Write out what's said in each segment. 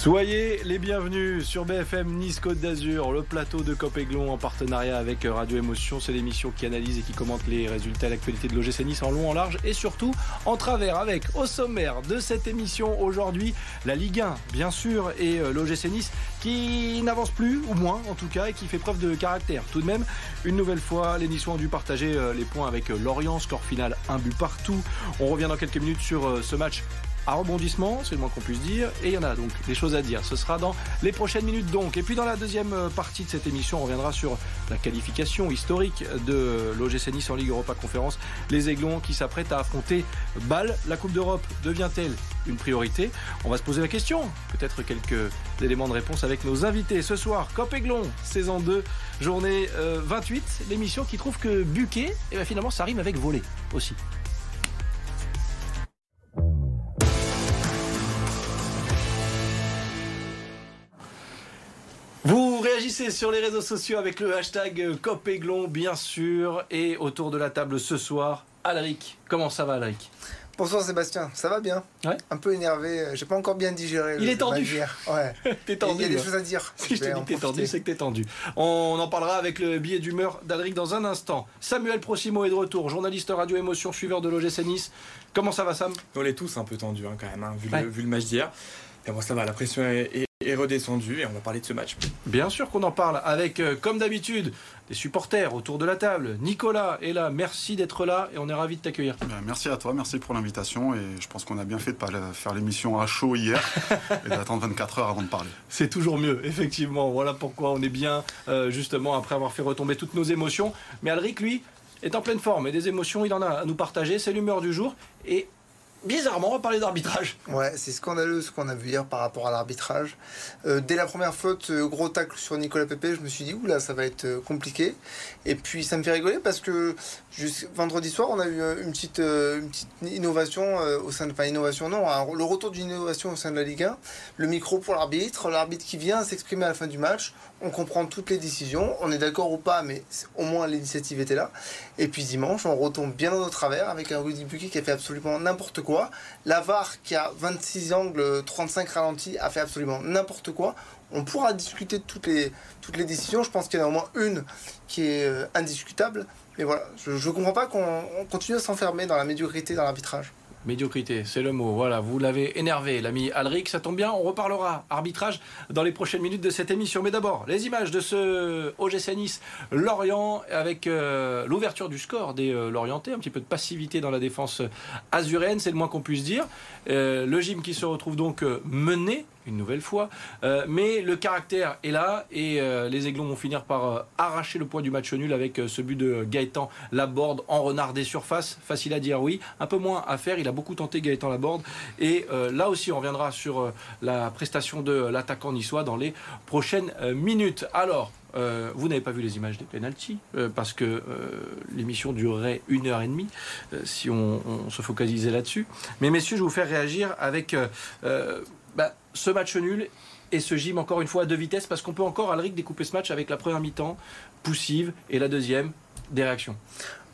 Soyez les bienvenus sur BFM Nice Côte d'Azur, le plateau de Copéglon en partenariat avec Radio Émotion. C'est l'émission qui analyse et qui commente les résultats l'actualité de l'OGC Nice en long, en large et surtout en travers. Avec au sommaire de cette émission aujourd'hui la Ligue 1, bien sûr, et euh, l'OGC Nice qui n'avance plus, ou moins en tout cas, et qui fait preuve de caractère. Tout de même, une nouvelle fois, les Niçois ont dû partager euh, les points avec euh, Lorient, score final un but partout. On revient dans quelques minutes sur ce match à rebondissement, c'est le moins qu'on puisse dire, et il y en a donc des choses à dire. Ce sera dans les prochaines minutes donc. Et puis dans la deuxième euh, partie de cette émission, on reviendra sur la qualification historique de l'OGC Nice en Ligue Europa Conférence. Les Aiglons qui s'apprêtent à affronter Bâle. La Coupe d'Europe devient-elle une priorité? On va se poser la question. Peut-être quelques éléments de réponse avec nos invités. Ce soir, Cop Aiglon, saison 2, journée 28. Euh, l'émission qui trouve que Buquet, et eh ben, finalement, ça rime avec voler aussi. Réagissez sur les réseaux sociaux avec le hashtag Copéglon, bien sûr. Et autour de la table ce soir, Alric. Comment ça va, Alric? Bonsoir Sébastien, ça va bien? Ouais. Un peu énervé, j'ai pas encore bien digéré. Il est tendu. Ouais. t'es tendu. Il y a des choses à dire. Si je, te dis que t'es tendu, c'est que t'es tendu. On en parlera avec le billet d'humeur d'Alric dans un instant. Samuel Procimo est de retour, journaliste radio émotion, suiveur de l'OGC Nice. Comment ça va Sam? On est tous un peu tendus hein, quand même, hein, vu, le, vu, le, match d'hier. Et bon, ça va, la pression est, est redescendu et on va parler de ce match. Bien sûr qu'on en parle avec, euh, comme d'habitude, des supporters autour de la table. Nicolas est là, merci d'être là et on est ravi de t'accueillir. Ben, merci à toi, merci pour l'invitation et je pense qu'on a bien fait de ne pas faire l'émission à chaud hier et d'attendre 24 heures avant de parler. C'est toujours mieux, effectivement. Voilà pourquoi on est bien, euh, justement, après avoir fait retomber toutes nos émotions. Mais Alric, lui, est en pleine forme et des émotions, il en a à nous partager. C'est l'humeur du jour et Bizarrement, on va parler d'arbitrage. Ouais, c'est scandaleux ce qu'on a vu hier par rapport à l'arbitrage. Euh, dès la première faute, euh, gros tacle sur Nicolas Pepe, je me suis dit, oula, ça va être euh, compliqué. Et puis ça me fait rigoler parce que vendredi soir, on a eu une petite, innovation au sein de. Enfin, innovation, non, le retour d'une innovation au sein de la Ligue 1. Le micro pour l'arbitre, l'arbitre qui vient s'exprimer à la fin du match. On comprend toutes les décisions, on est d'accord ou pas, mais au moins l'initiative était là. Et puis dimanche, on retombe bien dans nos travers avec un Rudy Buquet qui a fait absolument n'importe quoi la VAR qui a 26 angles, 35 ralentis, a fait absolument n'importe quoi. On pourra discuter de toutes les, toutes les décisions. Je pense qu'il y en a au moins une qui est euh, indiscutable. Mais voilà, je ne comprends pas qu'on continue à s'enfermer dans la médiocrité dans l'arbitrage. Médiocrité, c'est le mot. Voilà, vous l'avez énervé, l'ami Alric. Ça tombe bien, on reparlera arbitrage dans les prochaines minutes de cette émission. Mais d'abord, les images de ce OGC Nice Lorient avec euh, l'ouverture du score des euh, un petit peu de passivité dans la défense azuréenne, c'est le moins qu'on puisse dire. Euh, le gym qui se retrouve donc mené une nouvelle fois. Euh, mais le caractère est là et euh, les Aiglons vont finir par euh, arracher le point du match nul avec ce but de Gaëtan Laborde en renard des surfaces. Facile à dire, oui. Un peu moins à faire. Il a beaucoup tenté Gaëtan Laborde. Et là aussi, on reviendra sur la prestation de l'attaquant niçois dans les prochaines minutes. Alors, vous n'avez pas vu les images des penalties parce que l'émission durerait une heure et demie si on, on se focalisait là-dessus. Mais messieurs, je vais vous faire réagir avec ce match nul et ce gym encore une fois à deux vitesses parce qu'on peut encore Alric découper ce match avec la première mi-temps poussive et la deuxième des réactions.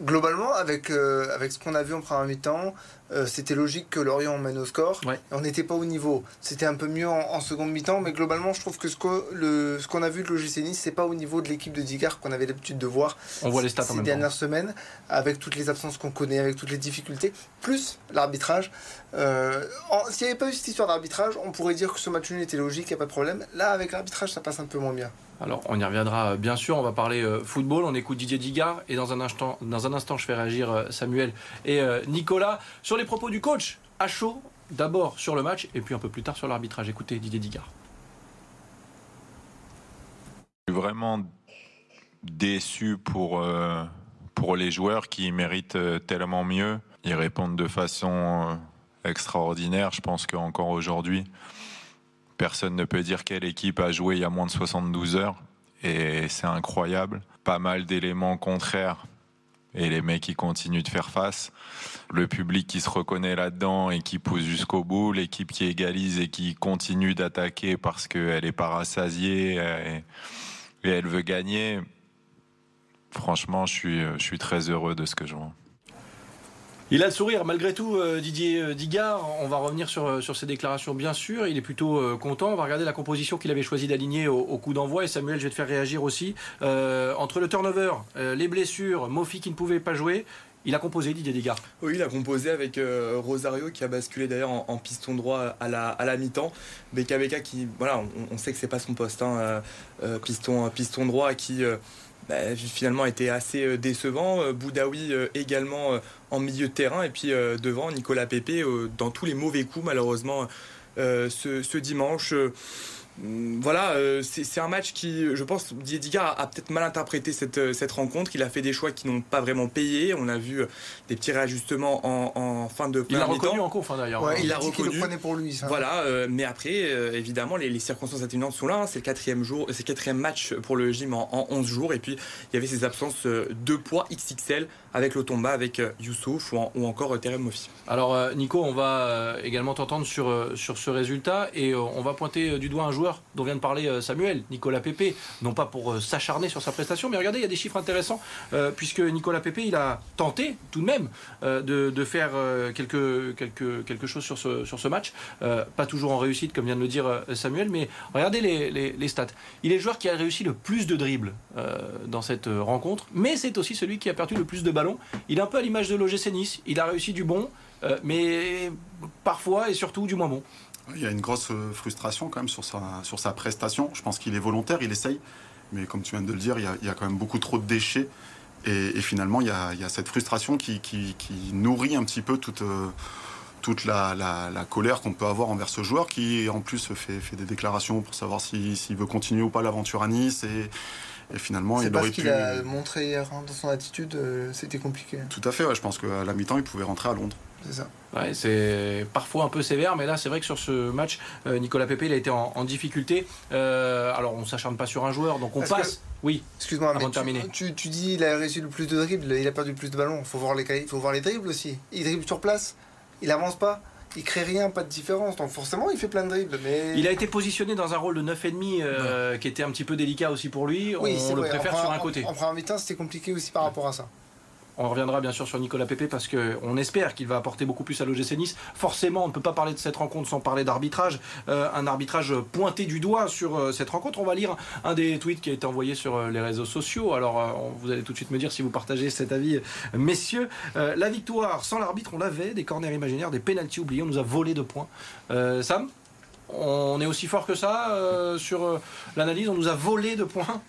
Globalement, avec, euh, avec ce qu'on a vu en première mi-temps, euh, c'était logique que Lorient mène au score. On n'était pas au niveau. C'était un peu mieux en, seconde mi-temps, mais globalement, je trouve que ce qu'on a vu de l'OGC Nice, c'est pas au niveau de l'équipe de Digard qu'on avait l'habitude de voir On voit les stats ces dernières semaines, avec toutes les absences qu'on connaît, avec toutes les difficultés, plus l'arbitrage. Euh, s'il n'y avait pas eu cette histoire d'arbitrage, on pourrait dire que ce match nul était logique, il n'y a pas de problème. Là, avec l'arbitrage, ça passe un peu moins bien. Alors, on y reviendra euh, bien sûr. On va parler football. On écoute Didier Digard et dans un instant, dans un instant, je fais réagir Samuel et Nicolas sur les propos du coach à chaud, d'abord sur le match et puis un peu plus tard sur l'arbitrage. Écoutez Didier Digard. Je suis vraiment déçu pour, euh, pour les joueurs qui méritent euh, tellement mieux. Ils répondent de façon euh, extraordinaire. Je pense qu'encore aujourd'hui, personne ne peut dire quelle équipe a joué il y a moins de 72 heures. Et c'est incroyable. Pas mal d'éléments contraires et les mecs qui continuent de faire face. Le public qui se reconnaît là-dedans et qui pousse jusqu'au bout, l'équipe qui égalise et qui continue d'attaquer parce qu'elle est pas rassasiée et, elle veut gagner. Franchement, je suis, je suis très heureux de ce que je vois. Il a le sourire malgré tout, euh, Didier euh, Digard. On va revenir sur, euh, sur ses déclarations, bien sûr. Il est plutôt content. On va regarder la composition qu'il avait choisi d'aligner au, coup d'envoi. Et Samuel, je vais te faire réagir aussi. entre le turnover, les blessures, Mofi qui ne pouvait pas jouer, il a composé Didier Digard. Oui, il a composé avec Rosario qui a basculé d'ailleurs en, piston droit à la, mi-temps. Beka qui, voilà, on, sait que c'est pas son poste, hein, piston, piston droit qui bah, finalement été assez euh, décevant. Euh, Boudaoui euh, également en milieu de terrain et puis devant Nicolas Pépé dans tous les mauvais coups malheureusement ce, dimanche. Mm, voilà, euh, c'est un match qui, je pense, Didier Digard a, peut-être mal interprété cette, euh, cette rencontre. Il a fait des choix qui n'ont pas vraiment payé. On a vu euh, des petits réajustements en, fin de Il l'a reconnu en conf hein, d'ailleurs. il, a reconnu. le prenait pour lui. Ça. Voilà, mais après, évidemment, les, circonstances atténuantes sont là. Hein. C'est le quatrième jour, c'est quatrième match pour le gym en, en, 11 jours. Et puis, il y avait ces absences de poids XXL avec l'Otomba, avec Youssouf ou, encore Terem Mofi. Alors, Nico, on va également t'entendre sur, sur ce résultat et on va pointer du doigt un joueur dont vient de parler euh, Samuel, Nicolas Pépé, non pas pour euh, s'acharner sur sa prestation, mais regardez, il y a des chiffres intéressants, euh, puisque Nicolas Pépé, il a tenté tout de même de, faire quelque, quelque, quelque chose sur ce, sur ce match. pas toujours en réussite, comme vient de le dire Samuel, mais regardez les, stats. Il est le joueur qui a réussi le plus de dribbles dans cette rencontre, mais c'est aussi celui qui a perdu le plus de ballons. Il est un peu à l'image de l'OGC Nice, il a réussi du bon, mais parfois et surtout du moins bon. Il y a une grosse euh, frustration quand même sur sa, sur sa prestation. Je pense qu'il est volontaire, il essaye. Mais comme tu viens de le dire, il y a, quand même beaucoup trop de déchets. Et, finalement, il y, a, cette frustration qui, nourrit un petit peu toute, euh, toute la, colère qu'on peut avoir envers ce joueur qui, en plus, fait, fait des déclarations pour savoir s'il veut continuer ou pas l'aventure à Nice. Et, et finalement, il aurait pu. qu'il a montré hier hein, dans son attitude, euh, c'était compliqué. Tout à fait, je pense qu'à la mi-temps, il pouvait rentrer à Londres. C'est ça. Ouais, c'est parfois un peu sévère, mais là, c'est vrai que sur ce match, euh, Nicolas Pépé, il a été en, difficulté. Euh, alors, on s'acharne pas sur un joueur, donc on passe. oui. Excuse-moi, mais terminer. Tu, tu, dis il a réussi le plus de dribbles, il a perdu le plus de ballons. Il faut voir les, faut voir les dribbles aussi. Il dribble sur place, il avance pas il crée rien, pas de différence. Donc forcément, il fait plein de dribbles. Mais... Il a été positionné dans un rôle de 9,5 euh, qui était un petit peu délicat aussi pour lui. Oui, on le préfère sur un côté. En, en première mi-temps, c'était compliqué aussi par rapport à ça. On reviendra bien sûr sur Nicolas Pépé parce qu'on espère qu'il va apporter beaucoup plus à l'OGC Nice. Forcément, on ne peut pas parler de cette rencontre sans parler d'arbitrage. Euh, un arbitrage pointé du doigt sur euh, cette rencontre. On va lire un des tweets qui a été envoyé sur euh, les réseaux sociaux. Alors, vous allez tout de suite me dire si vous partagez cet avis, messieurs. la victoire sans l'arbitre, on l'avait. Des corners imaginaires, des pénalties oubliés. On nous a volé de points. Sam on est aussi fort que ça sur l'analyse? On nous a volé de points?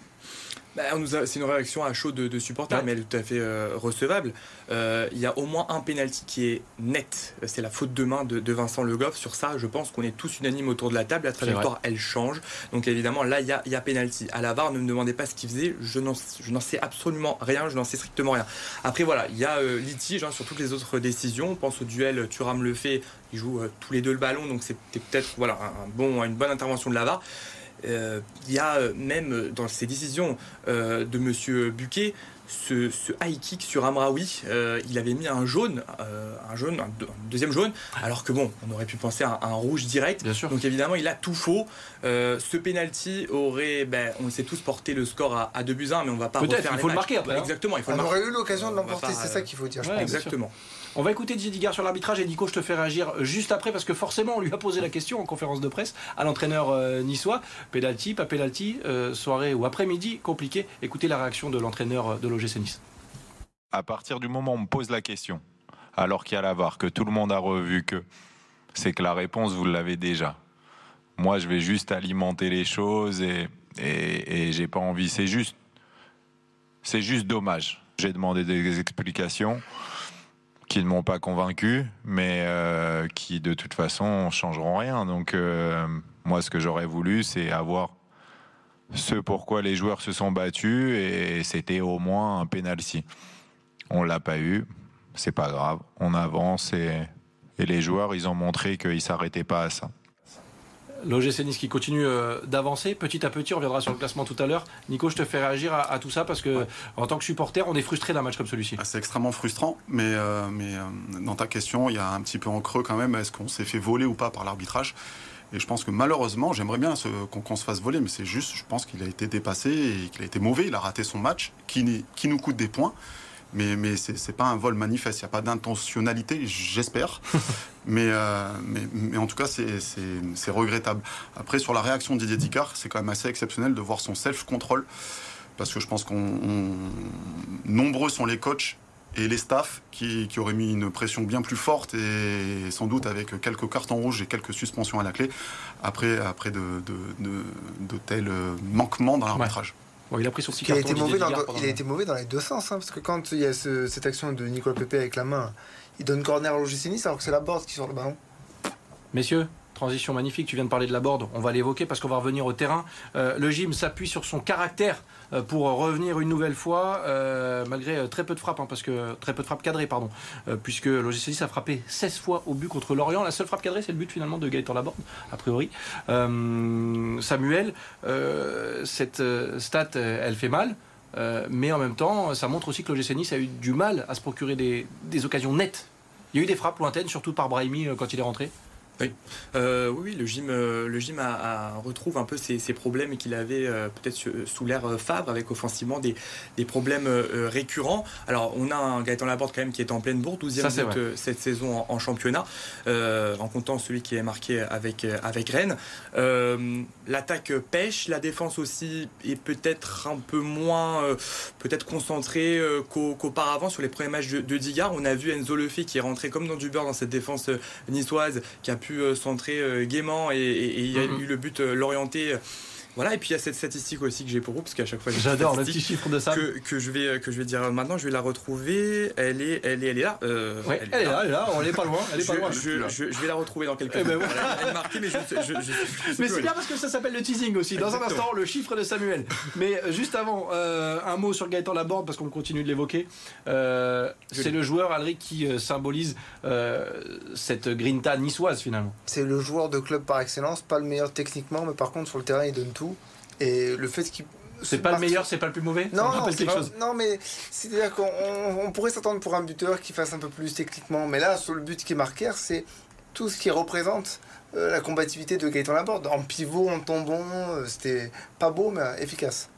Bah, c'est une réaction à chaud de, supporters, mais elle est tout à fait euh, recevable. Euh, il y a au moins un penalty qui est net. C'est la faute de main de, Vincent Le Goff. Sur ça, je pense qu'on est tous unanimes autour de la table. La trajectoire, elle change. Donc évidemment, là, il y a, y a penalty. À la VAR, ne me demandez pas ce qu'il faisait. Je n'en sais absolument rien. Je n'en sais strictement rien. Après, voilà, il y a euh, litige hein, sur toutes les autres décisions. On pense au duel Thuram le fait. Ils jouent tous les deux le ballon. Donc c'était peut-être voilà, un bon, une bonne intervention de la VAR. Euh, il y a euh, même dans ces décisions euh, de Monsieur Buquet ce, high kick sur Amraoui, il avait mis un jaune, un jaune, un, deuxième jaune, alors que bon, on aurait pu penser à un, rouge direct. Bien sûr. Donc évidemment, il a tout faux. ce penalty aurait, ben, on sait tous porter le score à, à 2 buts 1, mais on va pas refaire il faut le marquer après. Hein. Exactement, il faut on aurait eu l'occasion de l'emporter, c'est ça qu'il faut dire. exactement. On va écouter Didier Digard sur l'arbitrage et Nico, je te fais réagir juste après parce que forcément on lui a posé la question en conférence de presse à l'entraîneur euh, niçois. Penalty, pas penalty, euh, soirée ou après-midi, compliqué. Écoutez la réaction de l'entraîneur euh, de l'OGC Nice. À partir du moment où on me pose la question, alors qu'il y a la VAR, que tout le monde a revu que, c'est que la réponse, vous l'avez déjà. Moi, je vais juste alimenter les choses et, et, et j'ai pas envie. C'est juste, c'est juste dommage. J'ai demandé des explications qui ne m'ont pas convaincu, mais euh, qui de toute façon changeront rien. Donc euh, moi, ce que j'aurais voulu, c'est avoir ce pourquoi les joueurs se sont battus et c'était au moins un penalty. On l'a pas eu, c'est pas grave, on avance et, et les joueurs, ils ont montré qu'ils s'arrêtaient pas à ça. L'OGC Nice qui continue euh, d'avancer petit à petit. On reviendra sur le classement tout à l'heure. Nico, je te fais réagir à, tout ça parce que en tant que supporter, on est frustré d'un match comme celui-ci. Ah, c'est extrêmement frustrant, mais, euh, mais euh, dans ta question, il y a un petit peu en creux quand même. Est-ce qu'on s'est fait voler ou pas par l'arbitrage? Et je pense que malheureusement, j'aimerais bien qu'on se fasse voler, mais c'est juste, je pense qu'il a été dépassé et qu'il a été mauvais. Il a raté son match, qui, qui nous coûte des points. Mais, mais c'est pas un vol manifeste. Il n'y a pas d'intentionnalité, j'espère. mais, mais, mais, en tout cas, c'est regrettable. Après, sur la réaction de Didier Dicard, c'est quand même assez exceptionnel de voir son self-control. Parce que je pense qu'on. Nombreux sont les coachs et les staffs qui, auraient mis une pression bien plus forte et sans doute avec quelques cartons rouges et quelques suspensions à la clé après, après de, de, tels manquements dans l'arbitrage. Bon, il a pris son petit il a été mauvais dans, Il a été mauvais dans les deux sens, hein, parce que quand il y a cette action de Nicolas Pépé avec la main, il donne corner à Nice alors que c'est la board qui sort le ballon. Messieurs, transition magnifique, tu viens de parler de la board, on va l'évoquer parce qu'on va revenir au terrain. Euh, le gym s'appuie sur son caractère euh, pour revenir une nouvelle fois, euh, malgré très peu de frappes, hein, parce que très peu de frappes cadrées, pardon, puisque l'OGC a frappé 16 fois au but contre Lorient. La seule frappe cadrée, c'est le but finalement de Gaëtan Laborde, a priori. Samuel, cette stat, elle fait mal. mais en même temps, ça montre aussi que l'OGC Nice a eu du mal à se procurer des, des occasions nettes. Il y a eu des frappes lointaines, surtout par Brahimi quand il est rentré. Oui, euh, oui, le gym, euh, le gym a, retrouve un peu ces, problèmes qu'il avait euh, peut-être sous l'ère Fabre, avec offensivement des, des problèmes récurrents. Alors, on a un Gaëtan Laborde quand même qui est en pleine bourre, 12e but cette saison en, championnat, en comptant celui qui est marqué avec, avec Rennes. L'attaque pêche, la défense aussi est peut-être un peu moins peut-être concentrée qu'auparavant sur les premiers matchs de, de Digard. On a vu Enzo Lefebvre qui est rentré comme dans du beurre dans cette défense niçoise, qui a pu pu euh, centrer euh, gaiement et, il y a mhm. eu le but euh, l'orienter voilà, et puis il y a cette statistique aussi que j'ai pour vous, parce qu'à chaque fois j'adore le petit chiffre de ça que, que, je vais que je vais dire maintenant. Je vais la retrouver. Elle est elle est elle est là. Euh, elle, est là. elle est là. On n'est pas loin. Elle est je, pas loin. Je, je, vais la retrouver dans quelques. Eh ben elle, est marquée, mais je, Mais c'est bien parce que ça s'appelle le teasing aussi. Dans un instant, le chiffre de Samuel. Mais euh, juste avant, euh, un mot sur Gaëtan Laborde parce qu'on continue de l'évoquer. Euh, c'est le joueur Alric qui symbolise cette grinta niçoise finalement. C'est le joueur de club par excellence, pas le meilleur techniquement, mais par contre sur le terrain il donne tout. Et le fait qu'il c'est pas le meilleur, c'est pas le plus mauvais Non, non, chose. non mais c'est-à-dire qu'on pourrait s'attendre pour un buteur qui fasse un peu plus techniquement. Mais là, sur le but qui est marqué, c'est tout ce qui représente euh, la combativité de Gaëtan Laborde. En pivot, en tombant, euh, c'était pas beau, mais efficace.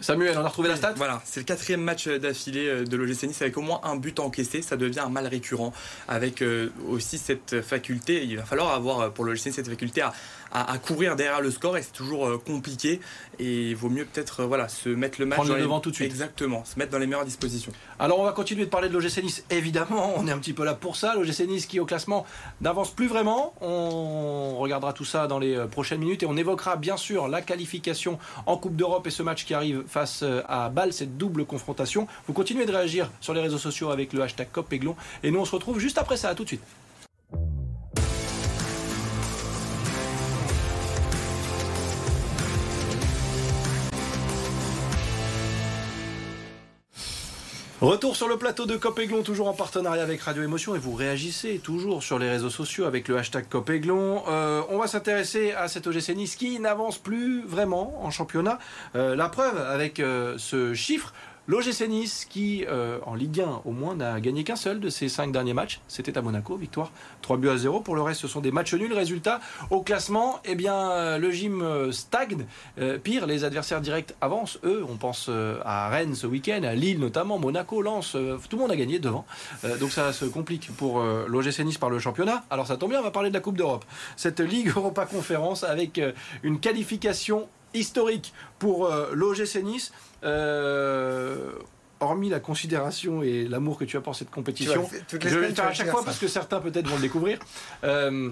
Samuel, on a retrouvé la stat Voilà, c'est le quatrième match d'affilée euh, de l'OGC Nice avec au moins un but encaissé. Ça devient un mal récurrent avec aussi cette faculté. Il va falloir avoir pour l'OGC cette faculté à, à, courir derrière le score et c'est toujours euh, compliqué. Et il vaut mieux peut-être euh, voilà, se mettre le match Prendre le devant tout de suite. Exactement, se mettre dans les meilleures dispositions. Alors on va continuer de parler de l'OGC Nice. Évidemment, on est un petit peu là pour ça. L'OGC Nice qui au classement n'avance plus vraiment. On regardera tout ça dans les euh, prochaines minutes et on évoquera bien sûr la qualification en Coupe d'Europe et ce match qui arrive face à Bâle, cette double confrontation. Vous continuez de réagir sur les réseaux sociaux avec le hashtag COPEGLON et nous on se retrouve juste après ça. À tout de suite. Retour sur le plateau de Copéglon, toujours en partenariat avec Radio Émotion, et vous réagissez toujours sur les réseaux sociaux avec le hashtag Copéglon. Euh, on va s'intéresser à cet OGC Nice qui n'avance plus vraiment en championnat. Euh, la preuve avec euh, ce chiffre, L'OGC Nice, qui euh, en Ligue 1 au moins n'a gagné qu'un seul de ses cinq derniers matchs, c'était à Monaco, victoire 3 buts à 0. Pour le reste, ce sont des matchs nuls. Résultat, au classement, eh bien, euh, le gym euh, stagne. pire, les adversaires directs avancent. Eux, on pense à Rennes ce week-end, à Lille notamment, Monaco, Lens, tout le monde a gagné devant. donc ça se complique pour l'OGC Nice par le championnat. Alors ça tombe bien, on va parler de la Coupe d'Europe. Cette Ligue Europa Conférence avec une qualification historique pour l'OGC Nice. Euh, hormis la considération et l'amour que tu as pour cette compétition, je vais le faire à chaque fois parce que certains peut-être vont le découvrir. Euh,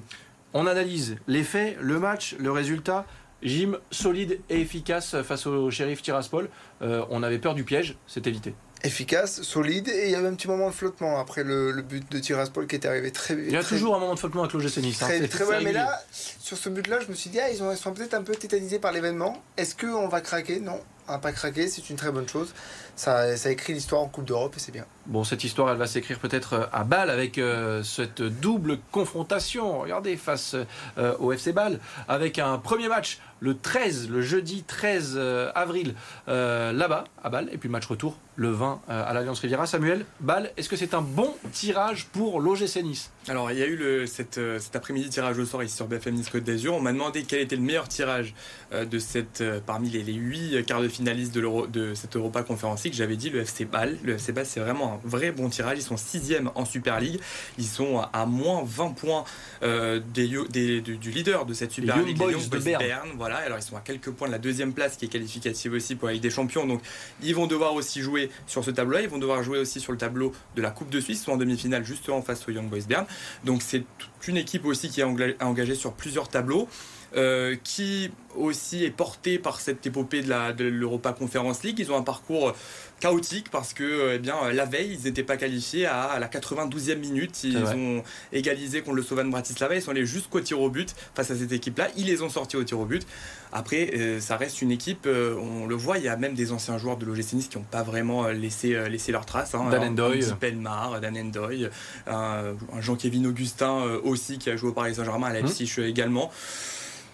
on analyse les faits, le match, le résultat. Gym solide et efficace face au shérif Tiraspol. Euh, on avait peur du piège, c'est évité efficace, solide, et il y avait un petit moment de flottement après le, but de Tiraspol qui était arrivé très Il y a toujours un moment de flottement avec l'OGC Nice. Hein. Très, très, mais là, sur ce but-là, je me suis dit, ah, ils, ont, ils sont peut-être un peu tétanisés par l'événement. Est-ce qu'on va craquer? Non, on va pas craquer, c'est une très bonne chose. Ça, ça écrit l'histoire en Coupe d'Europe et c'est bien. Bon, cette histoire, elle va s'écrire peut-être euh, à Bâle avec euh, cette double confrontation. Regardez, face euh, au FC Bâle, avec un premier match le 13, le jeudi 13 euh, avril, euh, là-bas, à Bâle. Et puis match retour le 20 euh, à l'Alliance Riviera. Samuel, Bâle, est-ce que c'est un bon tirage pour l'OGC Nice? Alors, il y a eu le, cette, cet après-midi tirage au sort ici sur BFM Nice Côte d'Azur. On m'a demandé quel était le meilleur tirage de cette, parmi les, les 8 quarts de finalistes de, de cette Europa Conference League. J'avais dit le FC Bâle. Le FC Bâle, c'est vraiment un vrai bon tirage. Ils sont 6e en Super League. Ils sont à moins 20 points des, des, du leader de cette Super League, les Boys de Berne. Voilà, alors ils sont à quelques points de la deuxième place qui est qualificative aussi pour la Ligue des Champions. Donc ils vont devoir aussi jouer sur ce tableau-là. Ils vont devoir jouer aussi sur le tableau de la Coupe de Suisse, soit en demi-finale justement face au Young Boys Bern. Donc c'est une équipe aussi qui est engagée sur plusieurs tableaux. Euh, qui aussi est portée par cette épopée de l'Europa Conference League. Ils ont un parcours chaotique parce que euh, eh bien, la veille, ils n'étaient pas qualifiés à, la 92e minute. Ils ont égalisé contre le Slovan Bratislava. Ils sont allés jusqu'au tir au but face à cette équipe-là. Ils les ont sortis au tir au but. Après, euh, ça reste une équipe, euh, on le voit, il y a même des anciens joueurs de l'OGC Nice qui n'ont pas vraiment laissé, laissé leur trace. Hein, Dan Endoy. Pelmar, Dan Endoy, un, Jean-Kévin Augustin aussi qui a joué au Paris Saint-Germain, à Leipzig hum. également.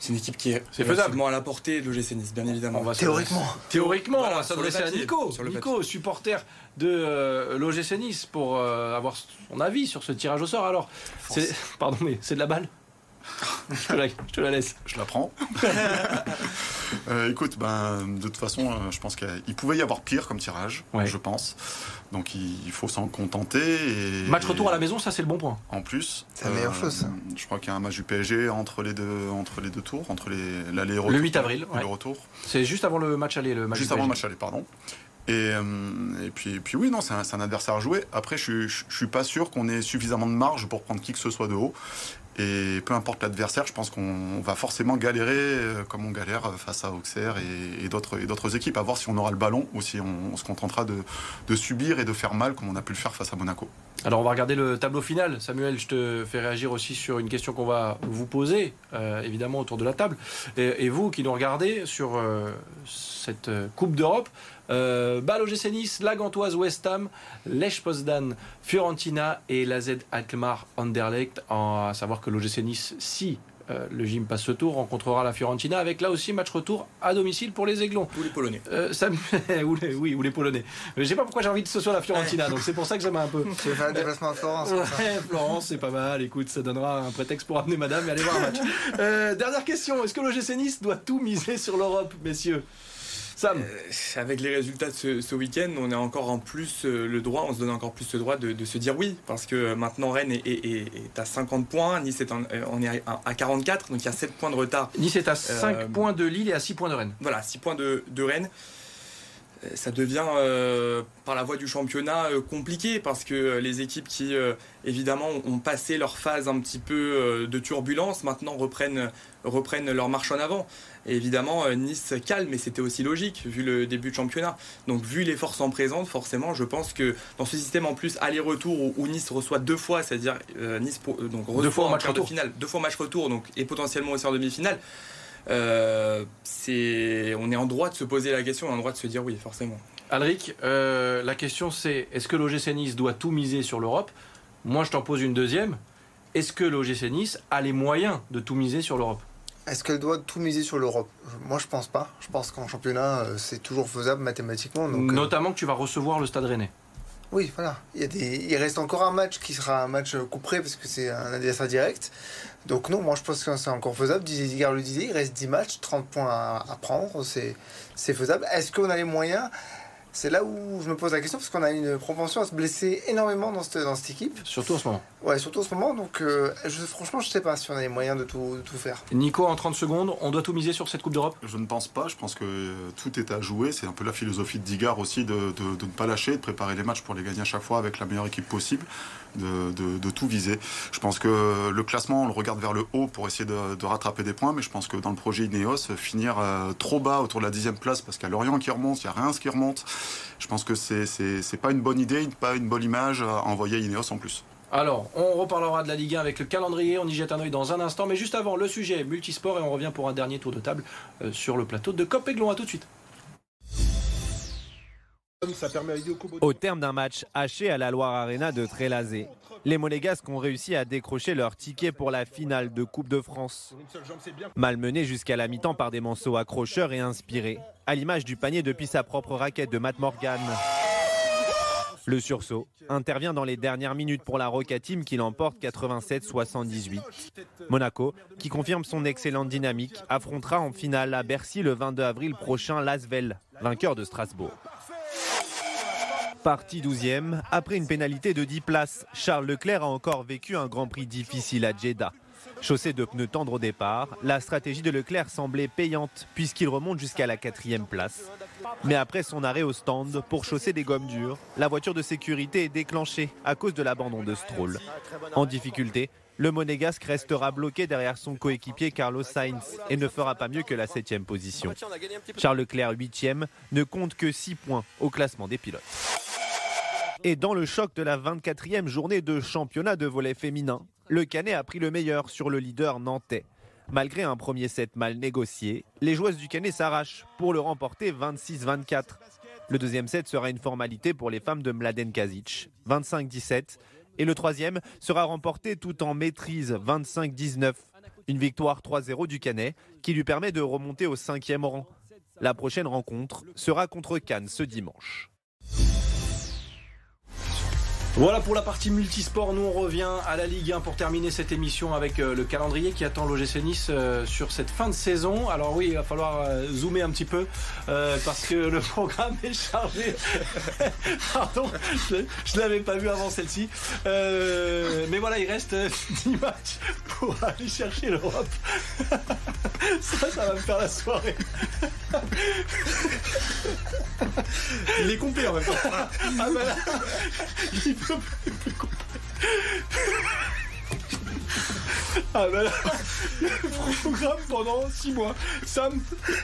C'est une équipe qui est, c'est faisable. à la portée de l'OGC Nice, bien évidemment. On va Théoriquement. Théoriquement, on va s'adresser à Nico. Nico, supporter de euh, l'OGC Nice, pour euh, avoir son avis sur ce tirage au sort. Alors, pardon, mais c'est de la balle je, te la, laisse. Je la prends. Euh, écoute, ben, de toute façon, je pense qu'il pouvait y avoir pire comme tirage, je pense. Donc il, faut s'en contenter. Et, match retour à la maison, ça c'est le bon point. En plus, c'est la meilleure chose. Je crois qu'il y a un match du PSG entre les deux, entre les deux tours, entre l'aller et retour. Le 8 avril. Le retour. C'est juste avant le match aller. Le match juste avant le match aller, pardon. Et, euh, et, puis, puis oui, non, c'est un, un, adversaire à jouer. Après, je, ne suis pas sûr qu'on ait suffisamment de marge pour prendre qui que ce soit de haut. Et peu importe l'adversaire, je pense qu'on va forcément galérer euh, comme on galère face à Auxerre et, d'autres équipes, à voir si on aura le ballon ou si on, se contentera de, subir et de faire mal comme on a pu le faire face à Monaco. Alors on va regarder le tableau final. Samuel, je te fais réagir aussi sur une question qu'on va vous poser, euh, évidemment, autour de la table. Et, vous qui nous regardez sur euh, cette Coupe d'Europe, euh, Bâle OGC Nice, la Gantoise West Ham, Lech Poznan, Fiorentina et la Z Alkmaar Anderlecht. À savoir que l'OGC Nice, si euh, le gym passe ce tour, rencontrera la Fiorentina avec là aussi match retour à domicile pour les Aiglons. Ou les Polonais. Euh, oui, ou les Polonais. Mais je sais pas pourquoi j'ai envie que ce soit la Fiorentina, donc c'est pour ça que j'aime un peu. Tu veux faire un déplacement à Florence Florence, c'est pas mal. Écoute, ça donnera un prétexte pour amener madame et aller voir un match. Euh, dernière question est-ce que l'OGC Nice doit tout miser sur l'Europe, messieurs? Sam euh, Avec les résultats de ce, week-end, on a encore en plus euh, le droit, on se donne encore plus le droit de, se dire oui, parce que maintenant Rennes est, à 50 points, Nice est euh, on est à, 44, donc il y a 7 points de retard. Nice est à 5 points de Lille et à 6 points de Rennes. Voilà, 6 points de, Rennes ça devient par la voie du championnat compliqué parce que les équipes qui évidemment ont passé leur phase un petit peu de turbulence maintenant reprennent, reprennent leur marche en avant. Et évidemment, euh, Nice calme, mais c'était aussi logique vu le début de championnat. Donc, vu les forces en présence, forcément, je pense que dans ce système en plus aller-retour où, Nice reçoit deux fois, c'est-à-dire euh, Nice euh, donc deux fois en match retour. finale, deux fois match retour, donc et potentiellement aussi en demi-finale. C'est, on est en droit de se poser la question, on est en droit de se dire oui, forcément. Alric, la question c'est est-ce que l'OGC Nice doit tout miser sur l'Europe? Moi, je t'en pose une deuxième. Est-ce que l'OGC Nice a les moyens de tout miser sur l'Europe? Est-ce qu'elle doit tout miser sur l'Europe? Moi, je pense pas. Je pense qu'en championnat, euh, c'est toujours faisable mathématiquement. Donc, euh, Notamment que tu vas recevoir le Stade Rennais. Oui, voilà. Il, y a des... Il reste encore un match qui sera un match couperé parce que c'est un adversaire direct. Donc non, moi je pense que c'est encore faisable. Didier le disait, il reste 10 matchs, 30 points à prendre, c'est faisable. Est-ce qu'on a les moyens? C'est là où je me pose la question parce qu'on a une propension à se blesser énormément dans cette, dans cette équipe. Surtout en ce moment. Ouais, surtout en ce moment. Donc, euh, je, franchement, je ne sais pas si on a les moyens de tout, tout, faire. Nico, en 30 secondes, on doit tout miser sur cette Coupe d'Europe? Je ne pense pas. Je pense que tout est à jouer. C'est un peu la philosophie de Digard aussi de, de, ne pas lâcher, de préparer les matchs pour les gagner à chaque fois avec la meilleure équipe possible. De, tout viser. Je pense que le classement, on le regarde vers le haut pour essayer de, rattraper des points, mais je pense que dans le projet Ineos, finir euh, trop bas autour de la dixième place, parce qu'il y a Lorient qui remonte, il y a Reims qui remonte, je pense que c'est pas une bonne idée, pas une bonne image à envoyer Ineos en plus. Alors, on reparlera de la Ligue 1 avec le calendrier, on y jette un oeil dans un instant, mais juste avant, le sujet multisport et on revient pour un dernier tour de table euh, sur le plateau de Cop Aiglon. A tout de suite. Au terme d'un match haché à la Loire Arena de Trélazé, les Monégasques ont réussi à décrocher leur ticket pour la finale de Coupe de France. Malmenés jusqu'à la mi-temps par des manceaux accrocheurs et inspirés, à l'image du panier depuis sa propre raquette de Matt Morgan. Le sursaut intervient dans les dernières minutes pour la Roca Team qui l'emporte 87-78. Monaco, qui confirme son excellente dynamique, affrontera en finale à Bercy le 22 avril prochain l'Asvel, vainqueur de Strasbourg. Parti 12e, après une pénalité de 10 places, Charles Leclerc a encore vécu un Grand Prix difficile à Jeddah. Chaussé de pneus tendres au départ, la stratégie de Leclerc semblait payante puisqu'il remonte jusqu'à la quatrième place. Mais après son arrêt au stand pour chausser des gommes dures, la voiture de sécurité est déclenchée à cause de l'abandon de Stroll. En difficulté, le Monégasque restera bloqué derrière son coéquipier Carlos Sainz et ne fera pas mieux que la septième position. Charles Leclerc, huitième, ne compte que 6 points au classement des pilotes. Et dans le choc de la 24e journée de championnat de volet féminin, le Canet a pris le meilleur sur le leader nantais. Malgré un premier set mal négocié, les joueuses du Canet s'arrachent pour le remporter 26-24. Le deuxième set sera une formalité pour les femmes de Mladen Kazic, 25-17. Et le troisième sera remporté tout en maîtrise, 25-19. Une victoire 3-0 du Canet qui lui permet de remonter au cinquième rang. La prochaine rencontre sera contre Cannes ce dimanche. Voilà pour la partie multisport. Nous, on revient à la Ligue 1 pour terminer cette émission avec euh, le calendrier qui attend l'OGC Nice euh, sur cette fin de saison. Alors oui, il va falloir euh, zoomer un petit peu parce que le programme est chargé. Pardon, je, ne l'avais pas vu avant celle-ci. mais voilà, il reste 10 matchs pour aller chercher l'Europe. ça, ça va me faire la soirée. il est complet en même temps. Ah Ah ben là, le programme pendant 6 mois. Sam,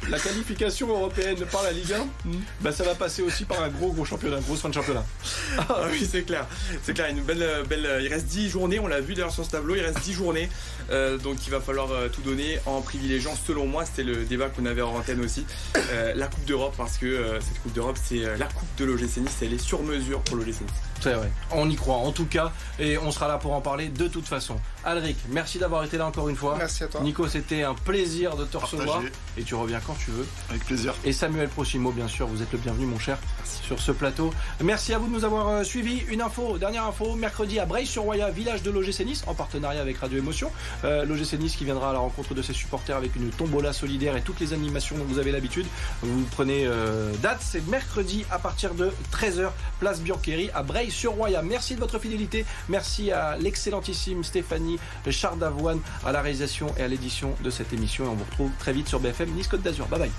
la qualification européenne par la Ligue 1, bah ça va passer aussi par un gros gros championnat, une grosse fin de championnat. Ah oui, c'est clair. C'est clair, une belle, belle. Il reste 10 journées, on l'a vu d'ailleurs sur ce tableau, il reste 10 journées. Euh, donc il va falloir euh, tout donner en privilégiant, selon moi, c'était le débat qu'on avait en antenne aussi, euh, la Coupe d'Europe, parce que cette Coupe d'Europe, c'est la Coupe de l'OGC Nice, elle est sur mesure pour l'OGC Nice. C'est vrai, on y croit en tout cas, et on sera là pour en parler de toute façon. Alric, merci d'avoir été là encore une fois. Merci à toi. Nico, c'était un plaisir de te recevoir. Et tu reviens quand tu veux. Avec plaisir. Et Samuel Prochimo, bien sûr, vous êtes le bienvenu, mon cher, sur ce plateau. Merci à vous de nous avoir euh, suivis. Une info, dernière info, mercredi à Breil-sur-Roya, village de l'OGC Nice, en partenariat avec Radio Émotion. Euh, L'OGC Nice qui viendra à la rencontre de ses supporters avec une tombola solidaire et toutes les animations dont vous avez l'habitude. Vous prenez euh, date, c'est mercredi à partir de 13h, place Biancheri à Breil-sur-Roya. Merci de votre fidélité. Merci à l'excellentissime Stéphanie Chardavoine à la réalisation et à l'édition de cette émission. Et on vous retrouve très vite sur BFM Nice Côte d'Azur. Bye bye.